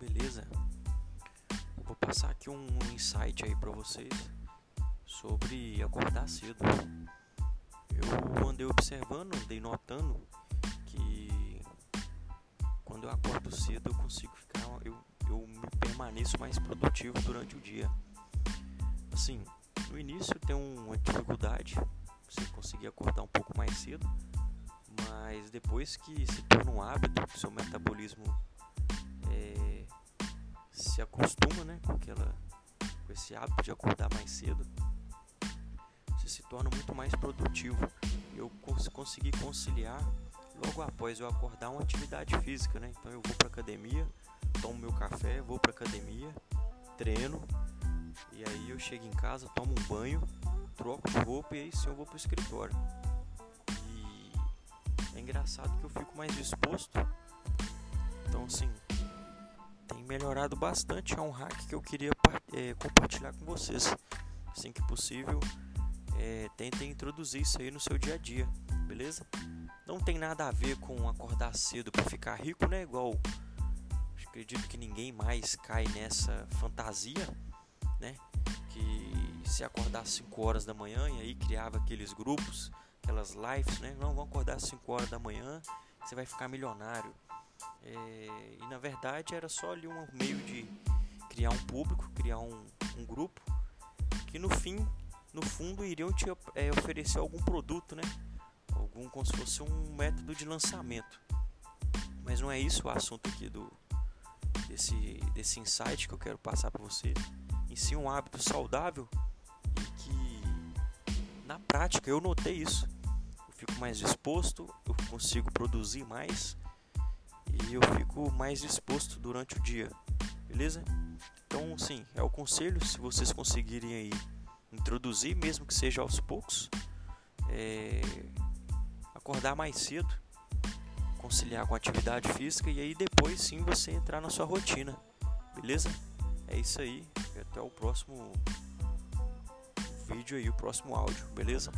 beleza? Eu vou passar aqui um insight aí para vocês sobre acordar cedo. Eu andei observando, andei notando que quando eu acordo cedo eu consigo ficar, eu, eu me permaneço mais produtivo durante o dia. Assim, no início tem uma dificuldade, você conseguir acordar um pouco mais cedo, mas depois que se torna um hábito, seu metabolismo se acostuma né, com, aquela, com esse hábito de acordar mais cedo, você se torna muito mais produtivo. Eu cons consegui conciliar logo após eu acordar uma atividade física, né? Então eu vou para academia, tomo meu café, vou para academia, treino e aí eu chego em casa, tomo um banho, troco de roupa e aí sim eu vou pro escritório. E é engraçado que eu fico mais disposto. Então assim, melhorado bastante. É um hack que eu queria é, compartilhar com vocês. Assim que possível, é, tentem introduzir isso aí no seu dia a dia, beleza? Não tem nada a ver com acordar cedo para ficar rico, né? Igual acredito que ninguém mais cai nessa fantasia, né? Que se acordar às 5 horas da manhã e aí criava aqueles grupos, aquelas lives, né? Não, vão acordar às 5 horas da manhã, você vai ficar milionário. É, e na verdade era só ali um meio de criar um público, criar um, um grupo que no fim, no fundo, iriam te é, oferecer algum produto, né? Algum como se fosse um método de lançamento. Mas não é isso o assunto aqui do desse, desse insight que eu quero passar para você. Em si um hábito saudável e que na prática eu notei isso. Eu fico mais disposto, eu consigo produzir mais e eu fico mais disposto durante o dia, beleza? Então, sim, é o conselho. Se vocês conseguirem aí introduzir, mesmo que seja aos poucos, é, acordar mais cedo, conciliar com a atividade física e aí depois sim você entrar na sua rotina, beleza? É isso aí. E até o próximo vídeo aí, o próximo áudio, beleza?